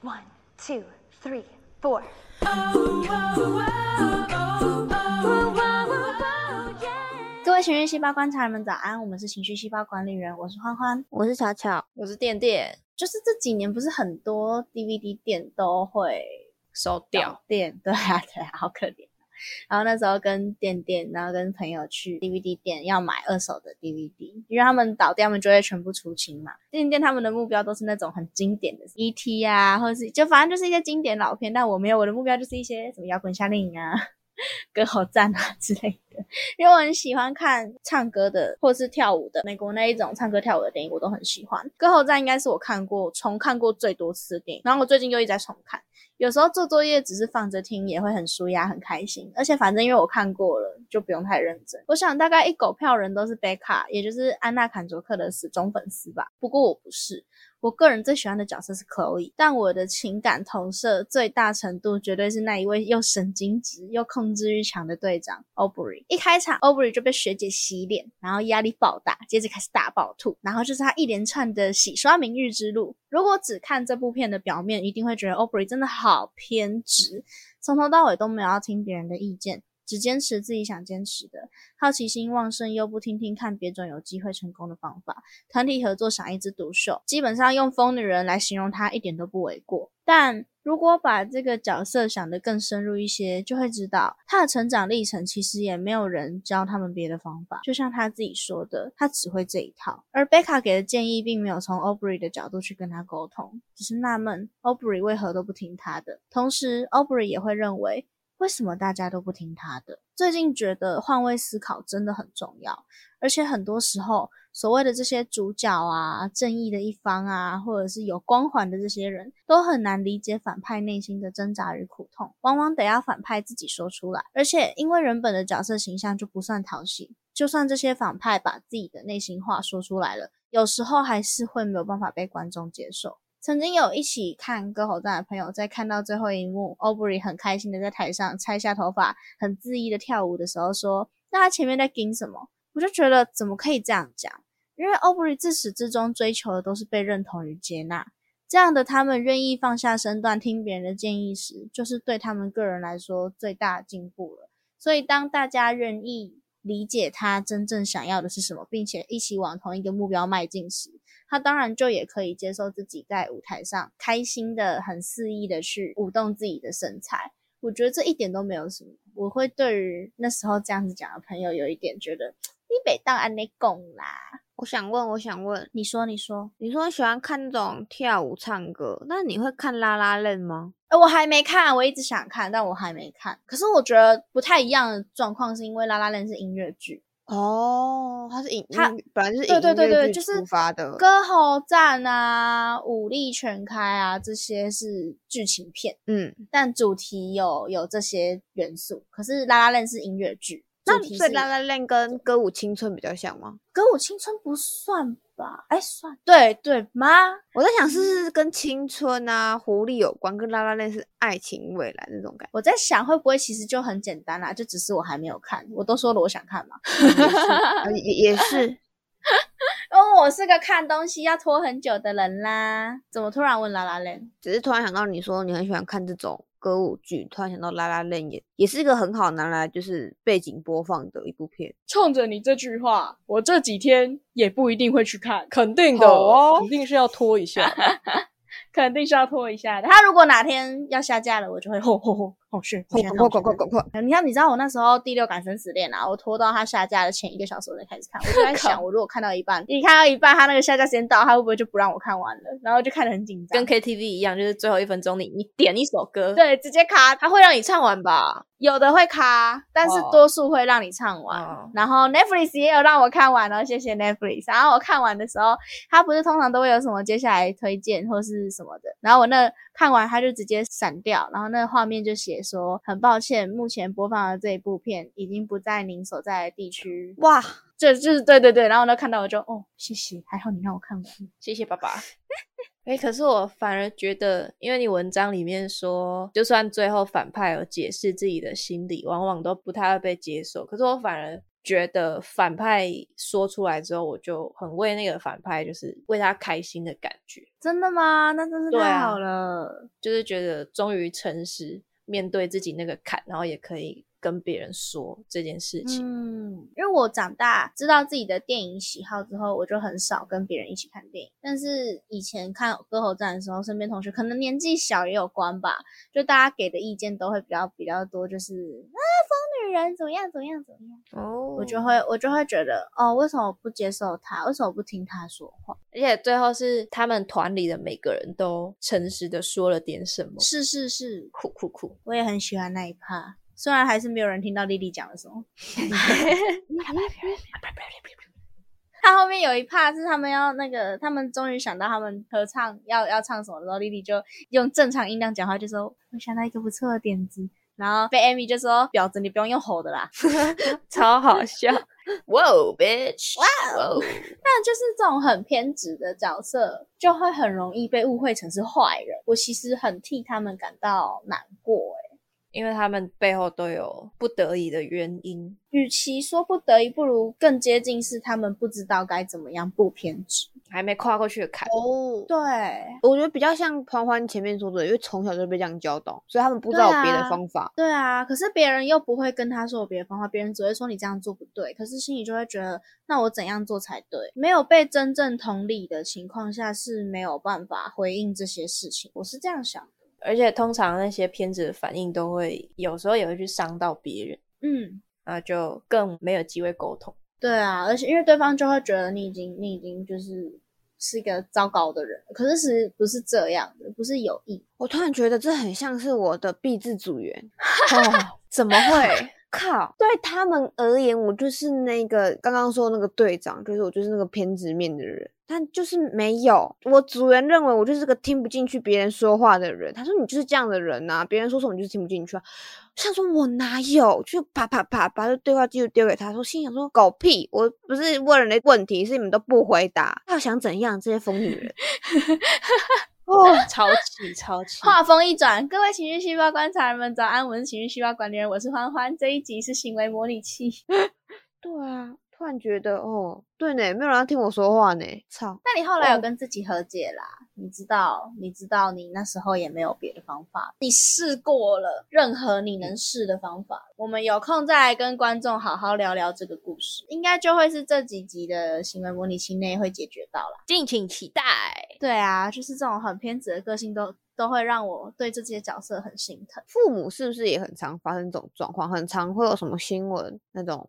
One, two, three, four. 各位情绪细胞观察人们早安，我们是情绪细胞管理员，我是欢欢。我是巧巧，我是垫垫就是这几年不是很多 DVD 店都会收掉倒，店，对啊，对啊，好可怜。然后那时候跟店店，然后跟朋友去 DVD 店要买二手的 DVD，因为他们倒掉，他们就会全部出清嘛。店店他们的目标都是那种很经典的 ET 啊，或者是就反正就是一些经典老片，但我没有，我的目标就是一些什么摇滚夏令营啊、歌喉战啊之类的。因为我很喜欢看唱歌的或是跳舞的，美国那一种唱歌跳舞的电影我都很喜欢。歌喉战应该是我看过重看过最多次的电影，然后我最近又一直在重看。有时候做作业只是放着听也会很舒压、很开心，而且反正因为我看过了，就不用太认真。我想大概一狗票人都是贝卡，也就是安娜坎卓克的死忠粉丝吧。不过我不是，我个人最喜欢的角色是 Chloe，但我的情感投射最大程度绝对是那一位又神经质又控制欲强的队长 Aubrey。一开场，Aubrey 就被学姐洗脸，然后压力爆大，接着开始大爆吐，然后就是他一连串的洗刷名誉之路。如果只看这部片的表面，一定会觉得 Aubrey 真的好偏执，从头到尾都没有要听别人的意见。只坚持自己想坚持的，好奇心旺盛又不听听看别种有机会成功的方法，团体合作想一枝独秀，基本上用疯女人来形容她一点都不为过。但如果把这个角色想得更深入一些，就会知道他的成长历程其实也没有人教他们别的方法，就像他自己说的，他只会这一套。而贝卡给的建议并没有从 Aubrey 的角度去跟他沟通，只是纳闷 Aubrey 为何都不听他的。同时，Aubrey 也会认为。为什么大家都不听他的？最近觉得换位思考真的很重要，而且很多时候，所谓的这些主角啊、正义的一方啊，或者是有光环的这些人，都很难理解反派内心的挣扎与苦痛，往往得要反派自己说出来。而且，因为人本的角色形象就不算讨喜，就算这些反派把自己的内心话说出来了，有时候还是会没有办法被观众接受。曾经有一起看歌喉战的朋友，在看到最后一幕，Aubrey 很开心的在台上拆下头发，很恣意的跳舞的时候，说：“那他前面在盯什么？”我就觉得怎么可以这样讲？因为 Aubrey 自始至终追求的都是被认同与接纳，这样的他们愿意放下身段听别人的建议时，就是对他们个人来说最大的进步了。所以当大家愿意理解他真正想要的是什么，并且一起往同一个目标迈进时，他当然就也可以接受自己在舞台上开心的、很肆意的去舞动自己的身材。我觉得这一点都没有什么。我会对于那时候这样子讲的朋友有一点觉得，你北当安内贡啦。我想问，我想问，你说，你说，你说喜欢看那种跳舞、唱歌，那你会看拉拉链吗？呃，我还没看，我一直想看，但我还没看。可是我觉得不太一样的状况，是因为拉拉链是音乐剧。哦，它是影，它本来就是对对对对就是出发的，歌喉战啊、武力全开啊，这些是剧情片，嗯，但主题有有这些元素。可是拉拉链是音乐剧，那主题是所以拉拉链跟歌舞青春比较像吗？歌舞青春不算吧？哎，算，对对吗？我在想是不是跟青春啊、狐狸有关，跟拉拉链是爱情未来那种感觉。我在想会不会其实就很简单啦，就只是我还没有看。我都说了我想看嘛，啊也也是，因为我是个看东西要拖很久的人啦。怎么突然问拉拉链？只是突然想到你说你很喜欢看这种歌舞剧，突然想到拉拉链也也是一个很好拿来就是背景播放的一部片。冲着你这句话，我这几天也不一定会去看，肯定的，哦肯定是要拖一下。肯定是要拖一下的。他如果哪天要下架了，我就会吼吼吼吼去，快赶快快快快快！你看，你知道我那时候第六感生死恋啊，我拖到它下架的前一个小时我才开始看，我就在想，我如果看到一半，一看到一半，它那个下架时间到，它会不会就不让我看完了？然后就看得很紧张跟。KTV 一样，就是最后一分钟你你点一首歌，，对，直接卡，他会让你唱完吧？有的会卡，但是哦多数会让你唱完。哦然后 Netflix 也有让我看完哦，谢谢 Netflix。然后我看完的时候，它不是通常都会有什么接下来推荐或是什么的，然后我那看完它就直接闪掉，然后那个画面就写说很抱歉，目前播放的这一部片已经不在您所在的地区。哇，这就是对对对，然后呢看到我就哦谢谢，还好你让我看完。谢谢爸爸。哎、可是我反而觉得，因为你文章里面说，就算最后反派有解释自己的心理，往往都不太会被接受。可是我反而觉得反派说出来之后，我就很为那个反派就是为他开心的感觉，真的吗？那真是太好了。就是觉得终于诚实面对自己那个坎，然后也可以跟别人说这件事情。嗯，因为我长大知道自己的电影喜好之后，我就很少跟别人一起看电影。但是以前看《歌喉战》的时候，身边同学可能年纪小也有关吧，就大家给的意见都会比较比较多，就是啊，疯女人怎么样怎么样怎么样，哦我就会我就会觉得哦，为什么我不接受他？为什么不听他说话？而且最后是他们团里的每个人都诚实的说了点什么，是是是，酷酷酷。我也很喜欢那一趴，虽然还是没有人听到莉莉讲了什么。他后面有一趴是他们要那个，他们终于想到他们合唱要要唱什么的时候，丽丽就用正常音量讲话，就说：“我想到一个不错的点子。”然后被 Amy 就说：“婊子，你不用用吼的啦。超好笑！哇哦，bitch！哇哦，那就是这种很偏执的角色，就会很容易被误会成是坏人。我其实很替他们感到难过、欸，因为他们背后都有不得已的原因。与其说不得已，不如更接近是他们不知道该怎么样不偏执。还没跨过去的坎。哦，对，我觉得比较像欢欢前面说的，因为从小就被这样教导，所以他们不知道有别的方法。对啊，可是别人又不会跟他说有别的方法，别人只会说你这样做不对，可是心里就会觉得，那我怎样做才对？没有被真正同理的情况下是没有办法回应这些事情，我是这样想的。而且通常那些片子的反应都会有时候也会去伤到别人，嗯，那就更没有机会沟通。对啊，而且因为对方就会觉得你已经你已经就是是一个糟糕的人，可是其实不是这样的，不是有意。我突然觉得这很像是我的 B 字组员，哦，怎么会？靠！对他们而言，我就是那个刚刚说那个队长，就是我就是那个偏执面的人。但就是没有，我组员认为我就是个听不进去别人说话的人。他说你就是这样的人呐、别人说什么你就是听不进去啊。我想说我哪有，就啪啪啪把这对话记录丢给他说，心想说狗屁，我不是问人的问题，是你们都不回答，要想怎样这些疯女人。哦，超气超气！话锋一转，各位情绪细胞观察人们早安，我是情绪细胞管理人，我是欢欢。这一集是行为模拟器。对啊，突然觉得哦，对呢，没有人要听我说话呢，操！那你后来有跟自己和解啦？你知道，你知道你那时候也没有别的方法，你试过了任何你能试的方法。我们有空再来跟观众好好聊聊这个故事，应该就会是这几集的行为模拟期内会解决到啦。敬请期待。对啊，就是这种很偏执的个性都都会让我对这些角色很心疼。父母是不是也很常发生这种状况？很常会有什么新闻那种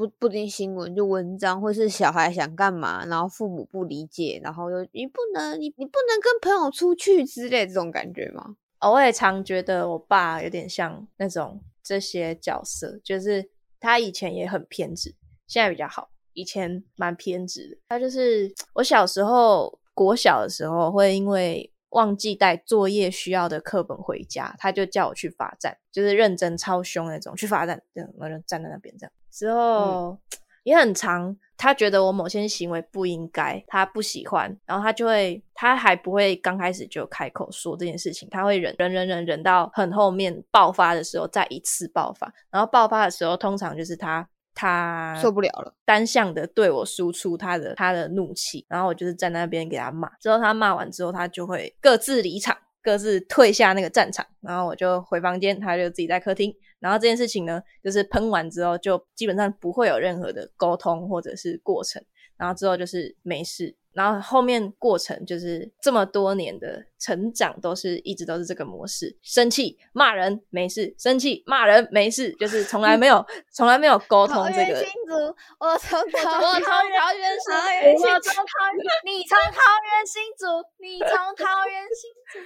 不不一定新闻，就文章，或是小孩想干嘛，然后父母不理解，然后又你不能你你不能跟朋友出去之类这种感觉吗？哦我也常觉得我爸有点像那种这些角色，就是他以前也很偏执，现在比较好，以前蛮偏执的。他就是我小时候国小的时候，会因为忘记带作业需要的课本回家，他就叫我去罚站，就是认真超凶那种，去罚站，这样，然后就站在那边这样。之后、也很长，他觉得我某些行为不应该，他不喜欢，然后他就会，他还不会刚开始就开口说这件事情，他会忍忍忍忍忍到很后面爆发的时候再一次爆发，然后爆发的时候通常就是他他受不了了，单向的对我输出他的他的怒气，然后我就是站在那边给他骂，之后他骂完之后，他就会各自离场，各自退下那个战场，然后我就回房间，他就自己在客厅，然后这件事情呢，就是喷完之后就基本上不会有任何的沟通或者是过程，然后之后就是没事。然后后面过程就是这么多年的成长，都是一直都是这个模式：生气骂人没事，生气骂人没事，就是从来没有 从来没有沟通这个。族，我从 我从桃园市，我从桃园，你从桃园新竹，你从桃园新竹。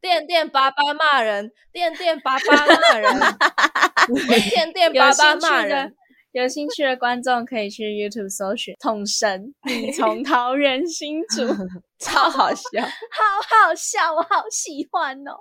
电电爸爸骂人，电电爸爸骂人，电电爸爸骂人。有兴趣的观众可以去 YouTube 搜寻“统神 ”，你从桃园新竹，超好笑，好好笑，我好喜欢哦。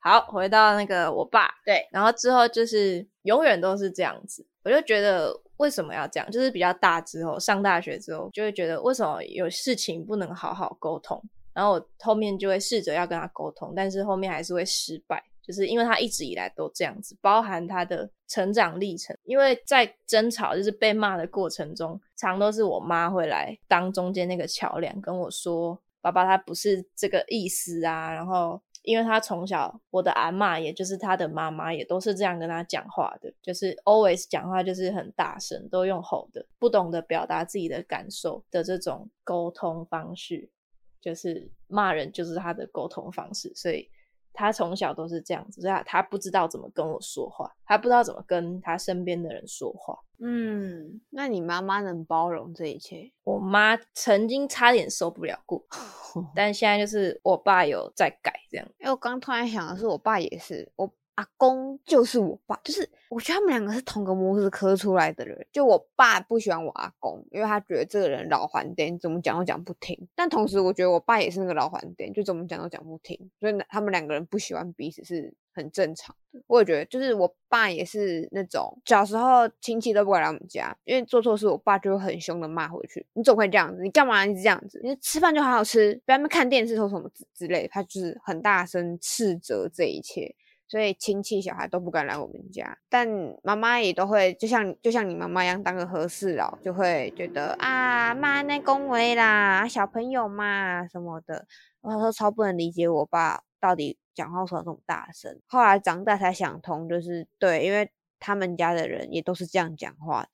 好，回到那个我爸，对，然后之后就是永远都是这样子，我就觉得为什么要这样？就是比较大之后，上大学之后，就会觉得为什么有事情不能好好沟通？然后我后面就会试着要跟他沟通，但是后面还是会失败。就是因为他一直以来都这样子，包含他的成长历程。因为在争吵就是被骂的过程中，常都是我妈会来当中间那个桥梁，跟我说：“爸爸他不是这个意思啊。”然后。因为他从小，我的阿妈也就是他的妈妈，也都是这样跟他讲话的，就是 always 讲话就是很大声，都用吼的，不懂得表达自己的感受的这种沟通方式，就是骂人就是他的沟通方式，所以他从小都是这样子，所以他他不知道怎么跟我说话，他不知道怎么跟他身边的人说话。嗯，那你妈妈能包容这一切？我妈曾经差点受不了过，但现在就是我爸有在改这样。因为我刚突然想的是，我爸也是，我阿公就是我爸，就是我觉得他们两个是同个模子刻出来的人。就我爸不喜欢我阿公，因为他觉得这个人老还颠，怎么讲都讲不听。但同时，我觉得我爸也是那个老还颠，就怎么讲都讲不听。所以他们两个人不喜欢彼此是很正常的。我也觉得，就是我爸也是那种小时候亲戚都不敢来我们家，因为做错事，我爸就会很凶的骂回去。你怎么会这样子？你干嘛一直这样子？你吃饭就好好吃，不要那看电视或什么之之类。他就是很大声斥责这一切。所以亲戚小孩都不敢来我们家，但妈妈也都会，就像就像你妈妈一样，当个和事佬，就会觉得啊，妈那恭维啦，小朋友嘛什么的。我说超不能理解我爸到底讲话说这么大声。后来长大才想通，就是对，因为他们家的人也都是这样讲话的。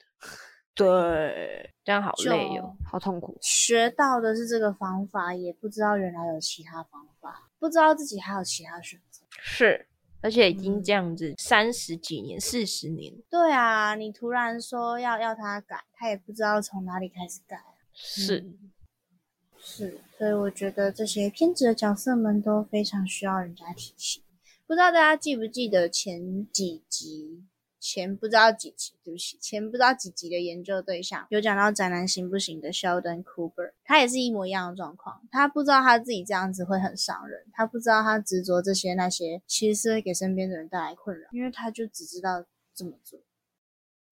对，这样好累哦，好痛苦。学到的是这个方法，也不知道原来有其他方法，不知道自己还有其他选择。是。而且已经这样子三十几年、四十年。对啊，你突然说要要他改，他也不知道从哪里开始改。是，是，所以我觉得这些偏执的角色们都非常需要人家提醒。不知道大家记不记得前几集？前不知道几集，对不起，前不知道几集的研究对象有讲到宅男行不行的 Sheldon Cooper，他也是一模一样的状况。他不知道他自己这样子会很伤人，他不知道他执着这些那些其实是会给身边的人带来困扰，因为他就只知道这么做。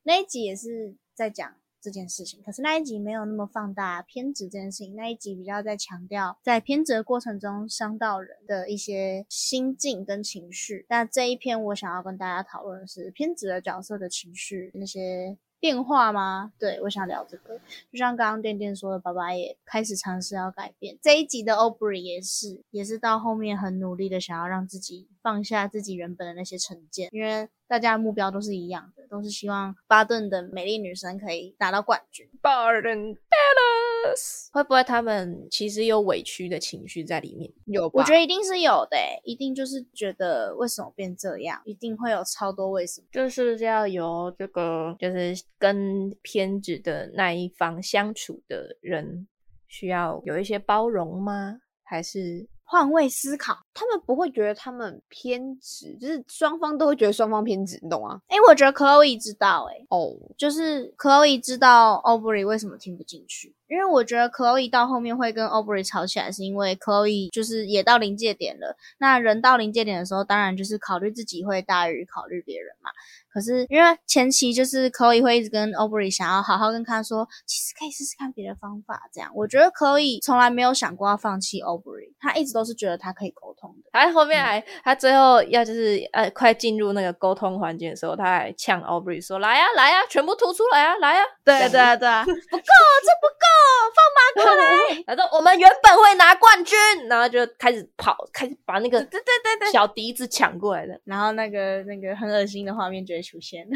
那一集也是在讲。这件事情，可是那一集没有那么放大偏执这件事情，那一集比较在强调在偏执的过程中伤到人的一些心境跟情绪。那这一篇我想要跟大家讨论的是偏执的角色的情绪那些。变化吗？对我想聊这个，就像刚刚店店说的，爸爸也开始尝试要改变。这一集的 o b r e 也是，也是到后面很努力的想要让自己放下自己原本的那些成见，因为大家的目标都是一样的，都是希望巴顿的美丽女神可以拿到冠军。巴顿 Dallas 会不会他们其实有委屈的情绪在里面？有，我觉得一定是有的，一定就是觉得为什么变这样，一定会有超多为什么，就是要由这个就是。跟偏执的那一方相处的人，需要有一些包容吗？还是换位思考？他们不会觉得他们偏执，就是双方都会觉得双方偏执，你懂吗？哎，我觉得 Chloe 知道，哎，哦，就是 Chloe 知道 Aubrey 为什么听不进去。因为我觉得 Chloe 到后面会跟 Aubrey 吵起来，是因为 Chloe 就是也到临界点了。那人到临界点的时候，当然就是考虑自己会大于考虑别人嘛。可是因为前期就是 Chloe 会一直跟 Aubrey 想要好好跟他说，其实可以试试看别的方法。这样，我觉得 Chloe 从来没有想过要放弃 Aubrey，他一直都是觉得他可以沟通的。他后面还，他最后要就是呃快进入那个沟通环节的时候，他还呛 Aubrey 说：“来呀，来呀，全部吐出来啊，来呀！”对对对，不够，这不够，放马过来。他说：“我们原本会拿冠军。”然后就开始跑，开始把那个对对对对小笛子抢过来的。然后那个那个很恶心的画面就会出现。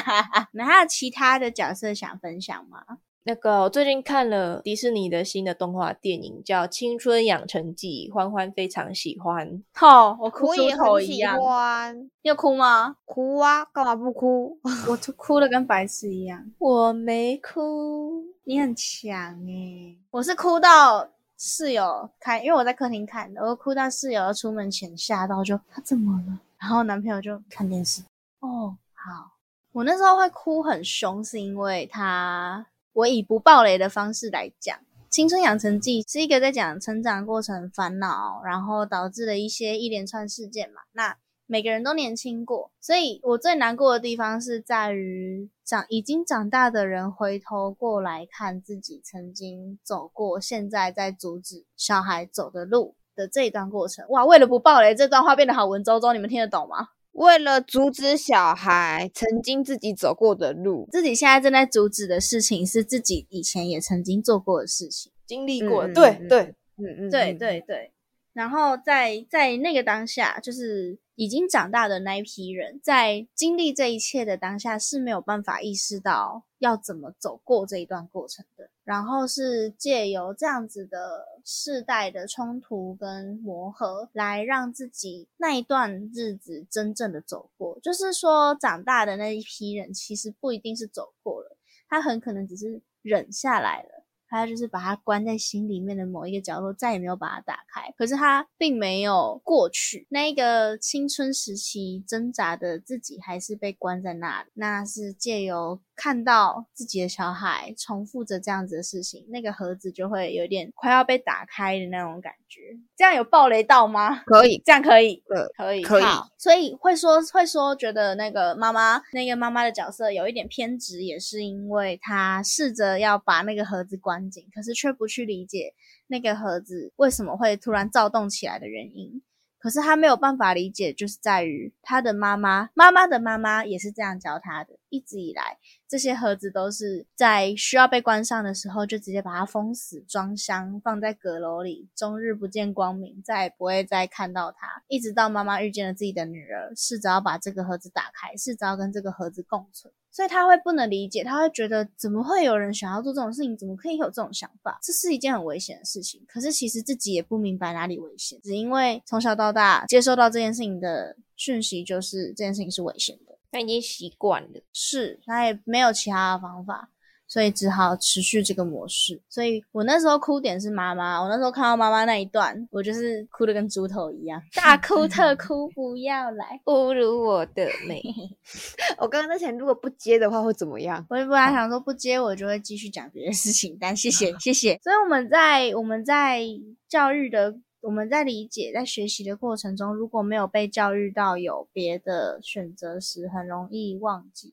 那还有其他的角色想分享吗？那个我最近看了迪士尼的新的动画电影，叫《青春养成记》，欢欢非常喜欢。好，我哭也很喜欢。你有哭吗？哭啊，干嘛不哭？我哭的跟白痴一样。我没哭，你很强哎。我是哭到室友看，因为我在客厅看的，我哭到室友要出门前吓到，就他怎么了？然后男朋友就看电视。哦，好。我那时候会哭很凶，是因为他。我以不暴雷的方式来讲，《青春养成记》是一个在讲成长过程烦恼，然后导致的一些一连串事件嘛。那每个人都年轻过，所以我最难过的地方是在于长已经长大的人回头过来看自己曾经走过，现在在阻止小孩走的路。的这一段过程。哇，为了不暴雷，这段话变得好文绉绉，你们听得懂吗？为了阻止小孩曾经自己走过的路，自己现在正在阻止的事情，是自己以前也曾经做过的事情。经历过，嗯对嗯对，嗯嗯，对嗯，对对，然后在在那个当下，就是已经长大的那一批人，在经历这一切的当下是没有办法意识到要怎么走过这一段过程的。然后是借由这样子的世代的冲突跟磨合，来让自己那一段日子真正的走过。就是说，长大的那一批人其实不一定是走过了，他很可能只是忍下来了。他就是把它关在心里面的某一个角落，再也没有把它打开。可是他并没有过去，那一个青春时期挣扎的自己还是被关在那里。那是借由看到自己的小孩重复着这样子的事情，那个盒子就会有点快要被打开的那种感觉。这样有暴雷到吗？可以，这样可以，呃可以，可以好所以会说会说，觉得那个妈妈那个妈妈的角色有一点偏执，也是因为她试着要把那个盒子关紧，可是却不去理解那个盒子为什么会突然躁动起来的原因。可是他没有办法理解，就是在于他的妈妈，妈妈的妈妈也是这样教他的，一直以来。这些盒子都是在需要被关上的时候，就直接把它封死、装箱，放在阁楼里，终日不见光明，再也不会再看到它。一直到妈妈遇见了自己的女儿，试着要把这个盒子打开，试着要跟这个盒子共存，所以他会不能理解，他会觉得怎么会有人想要做这种事情？怎么可以有这种想法？这是一件很危险的事情。可是其实自己也不明白哪里危险，只因为从小到大接收到这件事情的讯息，就是这件事情是危险的。他已经习惯了。是，他也没有其他的方法，所以只好持续这个模式。所以我那时候哭点是妈妈，我那时候看到妈妈那一段，我就是哭的跟猪头一样，大哭特 哭，不要来。侮辱我的美，我刚刚在想，如果不接的话会怎么样？我本来想说不接我就会继续讲别的事情，但谢谢谢谢。所以我们在我们在教育的我们在理解在学习的过程中，如果没有被教育到有别的选择时，很容易忘记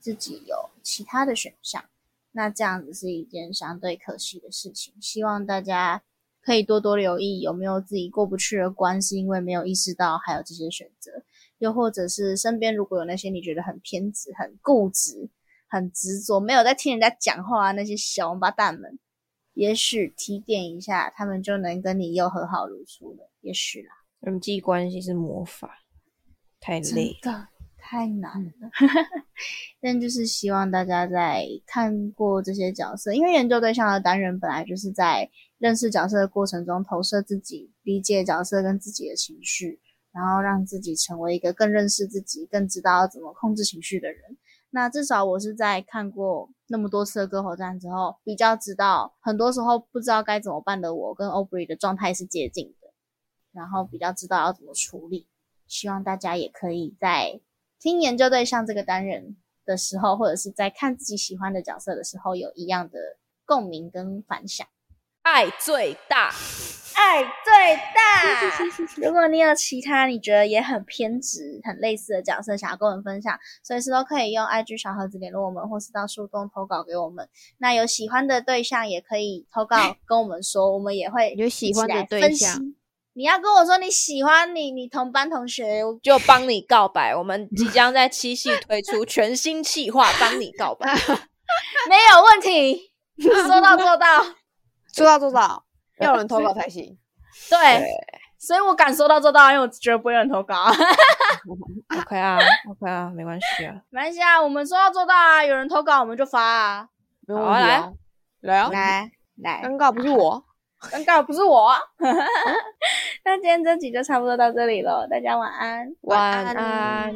自己有其他的选项。那这样子是一件相对可惜的事情。希望大家可以多多留意有没有自己过不去的关，是因为没有意识到还有这些选择，又或者是身边如果有那些你觉得很偏执、很固执、很执着，没有在听人家讲话啊那些小王八蛋们，也许提点一下，他们就能跟你又和好如初了。也许啦，人际关系是魔法，太累真。的太难了。但就是希望大家在看过这些角色，因为研究对象的单元本来就是在认识角色的过程中投射自己、理解角色跟自己的情绪，然后让自己成为一个更认识自己、更知道怎么控制情绪的人。那至少我是在看过那么多次的歌喉战之后，比较知道很多时候不知道该怎么办的我跟 Aubrey 的状态是接近的，然后比较知道要怎么处理。希望大家也可以在听研究对象这个单人的时候，或者是在看自己喜欢的角色的时候，有一样的共鸣跟反响。爱最大，爱最大。如果你有其他你觉得也很偏执、很类似的角色，想要跟我们分享，随时都可以用 IG 小盒子联络我们，或是到树洞投稿给我们。那有喜欢的对象也可以投稿跟我们说，我们也会有喜欢的对象。你要跟我说你喜欢你你同班同学，我就帮你告白。我们即将在七夕推出全新企划，帮你告白。没有问题，说到做到。说 到做到，要有人投稿才行。对，所以我敢说到做到，因为我觉得不会有人投稿。OK 啊，OK 啊，没关系啊。没关系啊，我们说到做到啊，有人投稿我们就发啊。没有问题啊，来啊，来来，尴尬不是我。尴尬不是我啊。那今天这集就差不多到这里了，大家晚安。晚安。